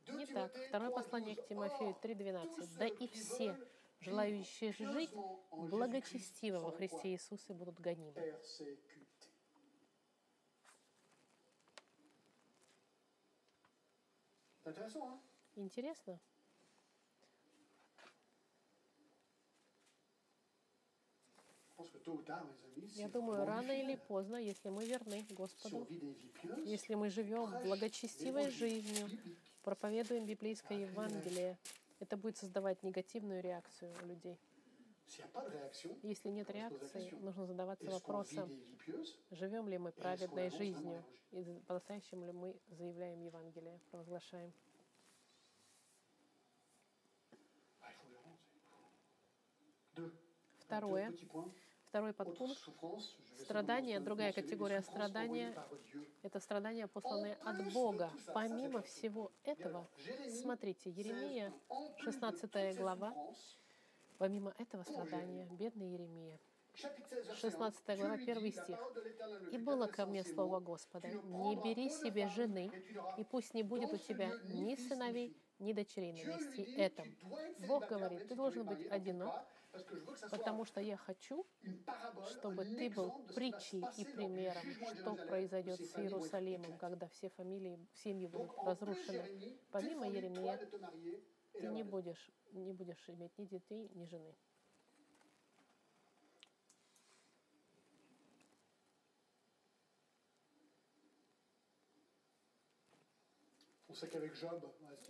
Deux Не так. Второе 3, послание к 12. Тимофею Or, 3.12. tous Да и все, желающие жить благочестиво во Христе Иисусе будут гонимы. Amis, Я думаю, рано или поздно, если мы верны Господу, если мы живем благочестивой жизнью, проповедуем библейское Евангелие, это будет создавать негативную реакцию у людей. Если нет реакции, нужно задаваться вопросом, живем ли мы праведной жизнью? и по-настоящему ли мы заявляем Евангелие, провозглашаем. Второе. Второй подпункт. Страдания, другая категория страдания. это страдания, посланные от Бога. Помимо всего этого, смотрите, Еремия, 16 глава, помимо этого страдания, бедный Еремия, 16 глава, 1 стих. «И было ко мне слово Господа, не бери себе жены, и пусть не будет у тебя ни сыновей, ни дочерей на этом». Бог говорит, ты должен быть одинок, потому что я хочу, чтобы ты был притчей и примером, что произойдет с Иерусалимом, когда все фамилии, семьи будут разрушены. Помимо Еремия, ты не будешь, не будешь иметь ни детей, ни жены.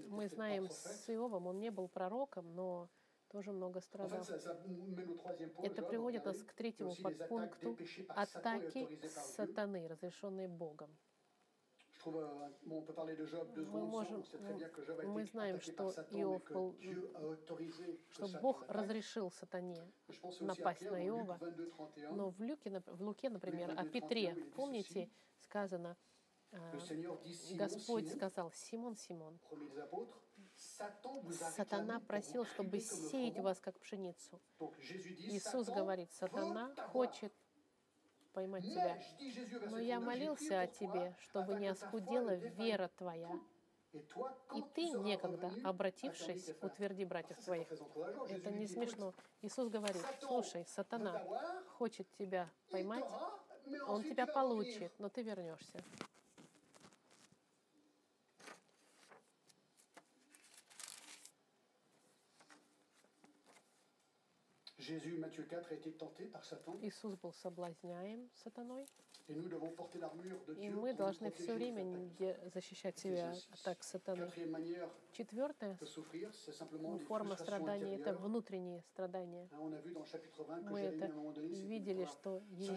Мы знаем с Иовом, он не был пророком, но тоже много страдал. Это приводит нас к третьему подпункту атаки сатаны, разрешенные Богом. Мы можем- мы знаем, что Иов был- Что Бог разрешил сатане. Напасть на Иова, 22, 31. Но в, Люке, в Луке, например, о 22, Петре, 31, помните, сказано, а, Господь сказал, Симон, Симон, сатана просил, чтобы сеять вас, как пшеницу. Иисус говорит, сатана хочет поймать тебя. Но я 39, j'ai молился о тебе, чтобы не оскудела вера твоя. И ты, некогда, обратившись, утверди братьев твоих. Это не смешно. Иисус говорит, слушай, сатана хочет тебя поймать, он тебя получит, но ты вернешься. Jésus, Matthieu 4, a été tenté par Satan. Иисус был соблазняем сатаной, Et nous devons porter l'armure de и мы должны все время защищать себя от атак сатаны. Des форма страдания, это внутренние страдания. Hein, On a vu dans le chapitre 20 que Мы это видели, что ça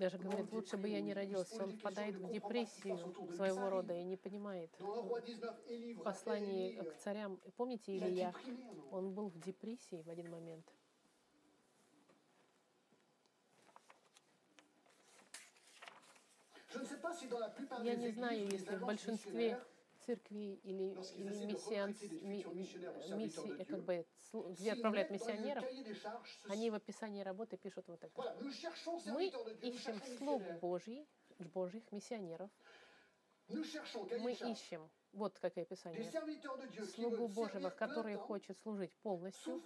даже говорит, лучше бы я не родился. Он впадает в депрессию своего рода и не понимает. Dans 1 roi 19, Élie, В послании к царям, помните Илья? moment. Он был в депрессии в один момент. Я не знаю, если в большинстве церквей или, или миссиан, ми- миссии, как бы, где отправляют миссионеров, они в описании работы пишут вот это. Мы ищем слуг. Божий, Божьих миссионеров. Мы ищем, вот какое описание, слугу Божьего, который хочет служить полностью,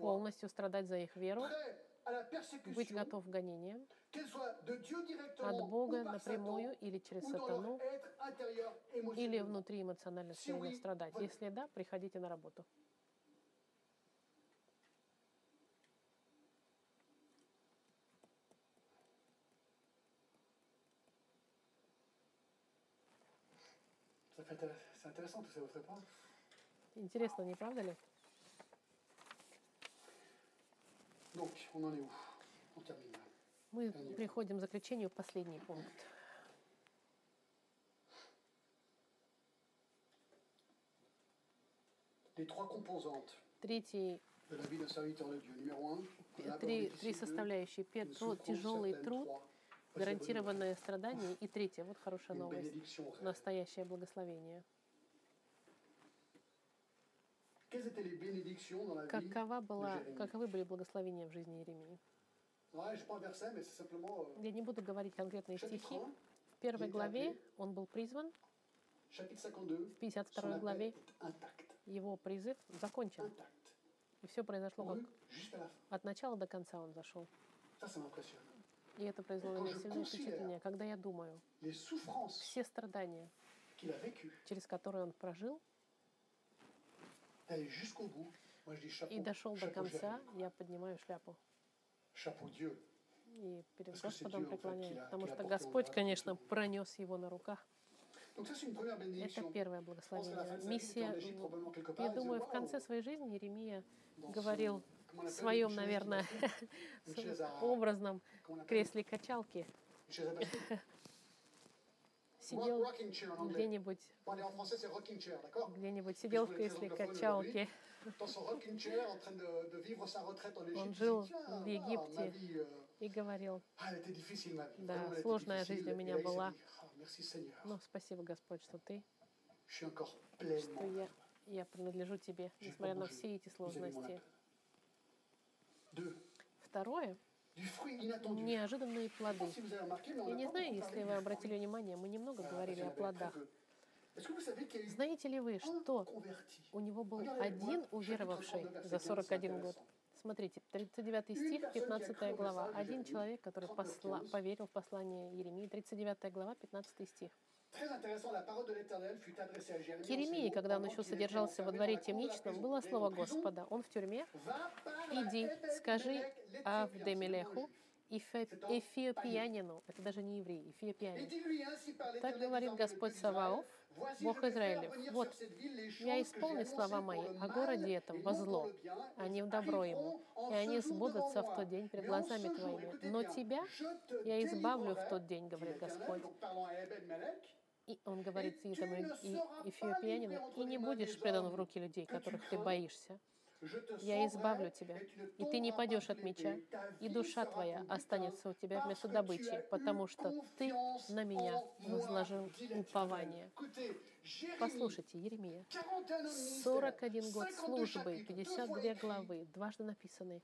полностью страдать за их веру, быть готов к гонениям от Бога напрямую или через сатану, или внутри эмоционально время страдать. Если да, приходите на работу. Интересно, не правда ли? Donc, on en est où On termine. Мы приходим к заключению последний пункт. Третий, три, три составляющие. Первый, тяжелый труд, гарантированное страдание. И третье, вот хорошая новость, настоящее благословение. Какова была, каковы были благословения в жизни Иеремии? Я не буду говорить конкретные стихи. 1, В первой главе он был призван, chapitre 52, в 52 son appel главе его призыв закончен. И все произошло как от начала до конца он зашел. И это произвело на меня сильное впечатление. Когда я думаю, все страдания, через которые он прожил, и дошел до конца, я поднимаю шляпу. И перед Господом l'a- Потому что Господь, конечно, пронес его на руках. Это первое благословение. Миссия, я думаю, в «Waouh, конце своей жизни Еремия говорил в своем, наверное, образном кресле качалки. Сидел где-нибудь, где-нибудь сидел в кресле качалки. Он жил в ah, Египте. euh, И говорил, ah. Да, сложная жизнь у меня была. Ah, ну, спасибо, Господь, что ты, что я, я принадлежу тебе, несмотря на все эти сложности. Второе, неожиданные плоды. Я не знаю, если вы обратили внимание, мы немного говорили о плодах. Знаете ли вы, что у него был один уверовавший за 41 год? Смотрите, 39 стих, 15 глава. Один человек, который посла- поверил в послание Еремии, 39 глава, 15 стих. К Еремии, когда он еще содержался во дворе темничном, было слово. Господа. Он в тюрьме. Иди, скажи Авдемелеху, Эфиопиянину, это даже не еврей, Эфиопиянин. Так говорит Господь Саваоф, Бог Израилев. Вот, я исполню слова мои о городе этом во зло, а не в добро ему, и они сбудутся в тот день пред глазами твоими. Но тебя я избавлю в тот день, говорит Господь. И он говорит И этому эфиопиянину, и не будешь предан в руки людей, которых ты боишься. Я избавлю тебя, и ты не падешь от меча, и душа твоя останется у тебя вместо добычи, потому что ты на меня возложил упование. Послушайте, Еремия, 41 ans de ministère, 41 год 52 службы, chapitres, deux 52 fois écrit, главы, дважды написаны,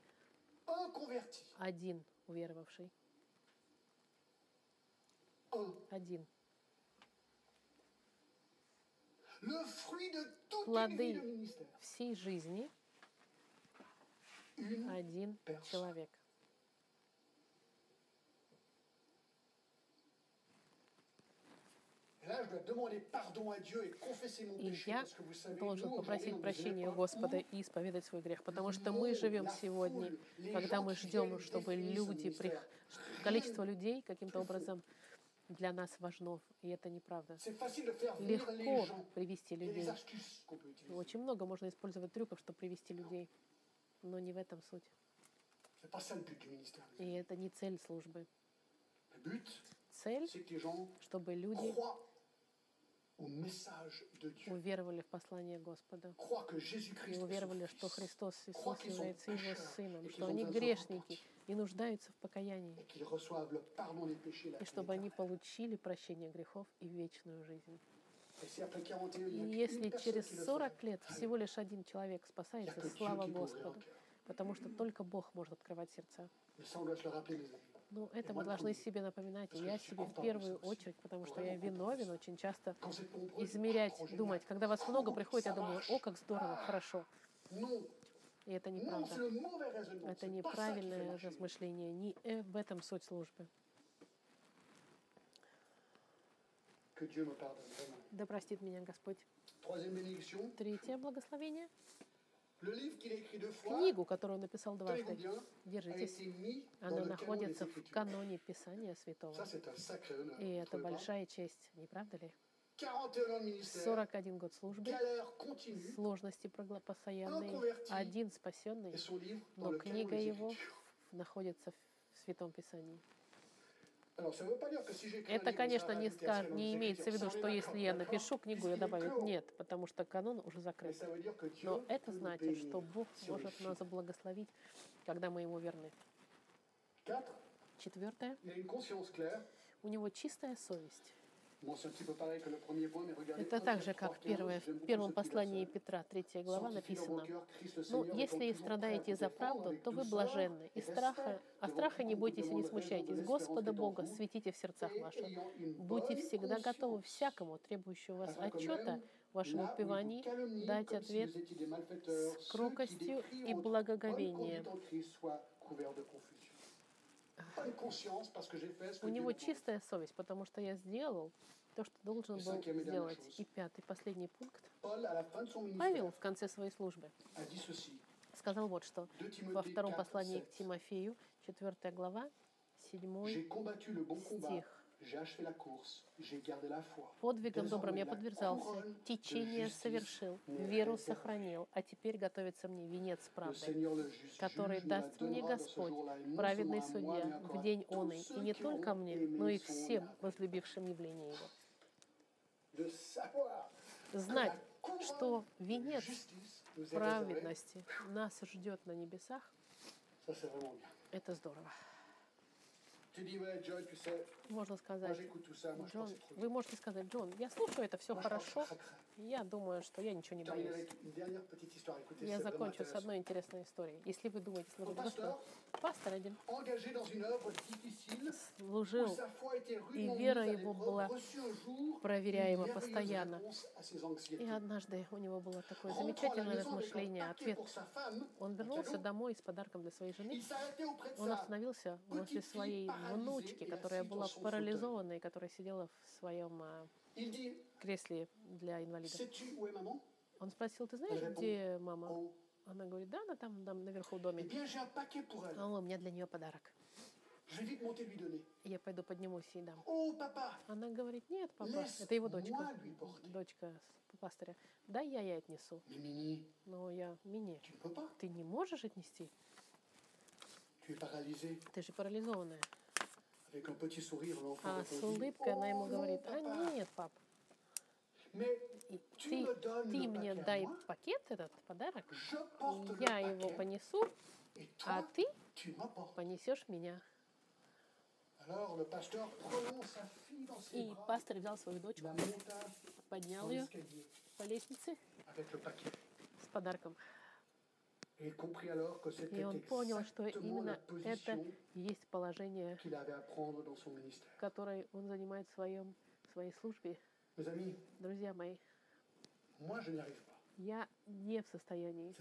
один уверовавший, один. Плоды. Всей жизни Une. один Персон. человек. Et là, je dois demander pardon à Dieu et confesser mon И я должен попросить прощения Господа и исповедать свой грех, потому что мы живем сегодня, когда мы ждем, чтобы люди, количество людей каким-то образом для нас важно, и это неправда. Легко привести людей. Очень много можно использовать трюков, чтобы привести людей, но не в этом суть. И это не цель службы. Цель, чтобы люди уверовали в послание Господа. И уверовали, что Христос Иисус является Его Сыном, что они грешники и нуждаются в покаянии, и чтобы они получили прощение грехов и вечную жизнь. Et si après 41, il И y a qu'une если через qui le 40 fait, лет [laughs] всего лишь один человек спасается, слава Господу, потому что только Бог может открывать сердца. Ну, это мы должны себе напоминать, и я себе в первую очередь, потому что я виновен очень часто измерять, думать. Когда вас много приходит, я думаю, о, как здорово, хорошо. Non, И это non, неправда. Это неправильное размышление. Не э, в этом суть службы. Да простит меня Господь. Третье благословение. Книгу, которую он написал дважды. Держитесь. Она находится в каноне Писания Святого. И это большая честь, не правда ли? 41 ans de ministère, 41 год службы, сложности постоянные, один спасенный, но книга его находится в Святом Писании. Это, livre, ça конечно, не, ска- не имеется в виду, что если я напишу книгу, я добавлю. Нет, потому что канон уже закрыт. Но это nous значит, что Бог может нас благословить, когда мы Ему верны. Четвертое. У него чистая совесть. Это 1 так же, как 3, 15, первое, в первом послании. Петра, третья глава, написано, Ну, если и страдаете за правду, то вы блаженны. И страха, а страха не бойтесь и не смущайтесь. Господа Бога светите в сердцах ваших. Будьте всегда готовы всякому, требующему вас отчета même в вашем là où ils vous упевании, дать ответ с кротостью и благоговением. У него чистая совесть, потому что я сделал то, что должен был сделать. И пятый, последний пункт. Павел в конце своей службы сказал вот что. 2 Во втором 4, послании 7. к Тимофею, 4 глава, 7 J'ai combattu le bon combat, стих. Подвигом добрым я de течение совершил, веру сохранил, а теперь готовится мне венец правды, который даст мне Господь, праведный судья, в день он и не только мне, но и всем возлюбившим явление Его. знать, что венец праведности нас ждет на небесах, это здорово. Можно сказать, Джон, вы можете сказать, Джон, я слушаю это все хорошо, я думаю, что я ничего не боюсь. Я закончу с одной интересной историей. Если вы думаете служить Господу, pasteur пастор один служил, и вера его была проверяема постоянно. И однажды у него было такое замечательное размышление, ответ. Он вернулся домой с подарком для своей жены. Он остановился возле своей внучки, которая была парализована и которая сидела в своем а, кресле для инвалидов. Он спросил, ты знаешь, где мама? Oh. Она говорит, да, она там, там наверху в Eh доме. elle. А у меня для нее подарок. Я пойду поднимусь и дам. Oh, Она говорит, нет, папа, это его дочка, дочка пастыря. Да, я ей отнесу. Но я, Мини, ты не можешь отнести? Ты же парализованная. А с улыбкой она ему «Oh, говорит, а нет, пап, и ты, ты мне дай пакет этот, подарок, я его понесу, а ты понесешь меня. И пастор взял свою дочку, поднял ее по лестнице с подарком. И он понял, что именно это есть положение, которое он занимает в своем, в своей службе. Друзья мои, я не в состоянии,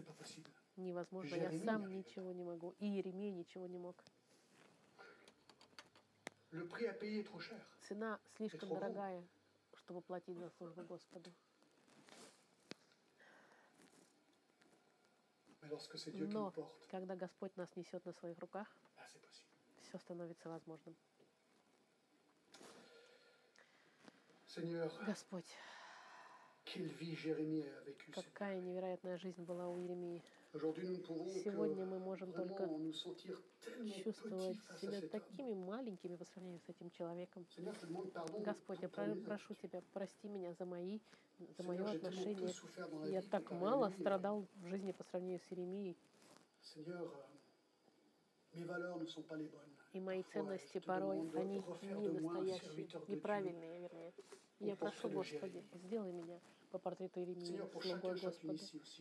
невозможно, я сам ничего не могу. И Еремей ничего не мог. Цена слишком дорогая, чтобы платить за службу Господу. Но когда Господь нас несет на своих руках, possible. все становится возможным. Господь, какая невероятная жизнь была у Еремии. Сегодня мы можем только чувствовать себя такими маленькими по сравнению с этим человеком. Господь, я прошу. Тебя, прости меня за мои, за мое отношение. Я так мало страдал в жизни по сравнению с Еремией, Seigneur, euh, mes valeurs ne sont pas les bonnes. и мои ценности порой, они не настоящие, неправильные, вернее. Я прошу, Господи, сделай меня по портрету Еремии, Seigneur, pour слугой Господа.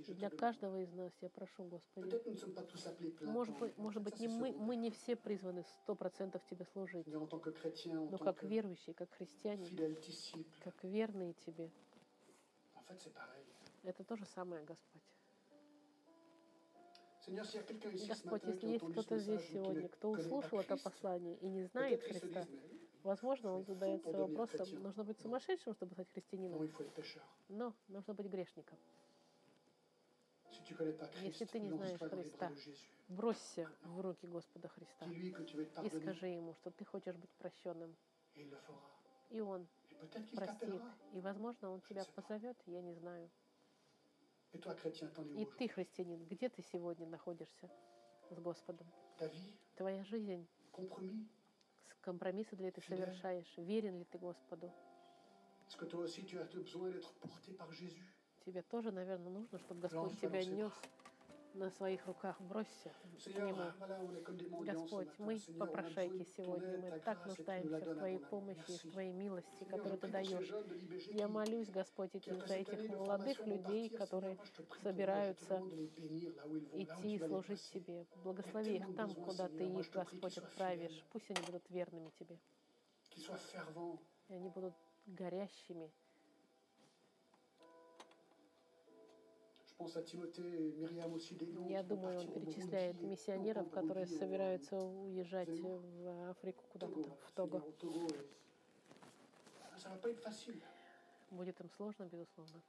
И для каждого из нас я прошу, Господи, может быть, может быть не мы, мы не все призваны сто процентов Тебе служить, но как верующие, как христиане, как верные Тебе, это то же самое, Господь. Господь, если есть кто-то здесь сегодня, кто услышал это послание и не знает Христа, возможно, он задается вопросом, нужно быть сумасшедшим, чтобы стать христианином, но нужно быть грешником. Если ты не знаешь Христа, бросься в руки Господа Христа и скажи ему, что ты хочешь быть прощенным. И он простит. И, возможно, он тебя позовет, я не знаю. И ты, христианин, где ты сегодня находишься с Господом? Твоя жизнь, компромиссы ли ты совершаешь? Верен ли ты Господу? Тебе тоже, наверное, нужно, чтобы Господь тебя нес на своих руках. Бросься к Нему. Господь, мы попрошайки сегодня, мы так нуждаемся в Твоей помощи, в. Твоей милости, которую Ты даешь. Я молюсь, Господь, за этих молодых людей, которые собираются идти и служить. Тебе. Благослови их там, куда Ты их, Господь, отправишь. Пусть они будут верными Тебе. И они будут горящими. Я думаю, он перечисляет миссионеров, которые собираются уезжать в Африку куда-то, в Того. Будет им сложно, безусловно.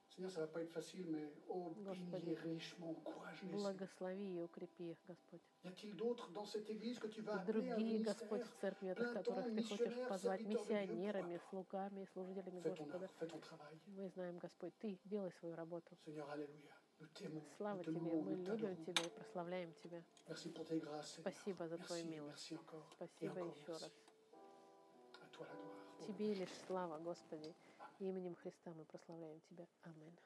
Oh, Господи. Благослови и укрепи их, Господь. Другие, Господь, в церкви, plein которых Ты хочешь позвать миссионерами, слугами, служителями Господа. Мы знаем, Господь, Ты делай свою работу. T'aimons, Слава Тебе, мы любим. Тебя и прославляем Тебя. Спасибо за Твою милость. Спасибо еще раз. Тебе лишь слава, Господи. Именем Христа мы прославляем Тебя. Аминь.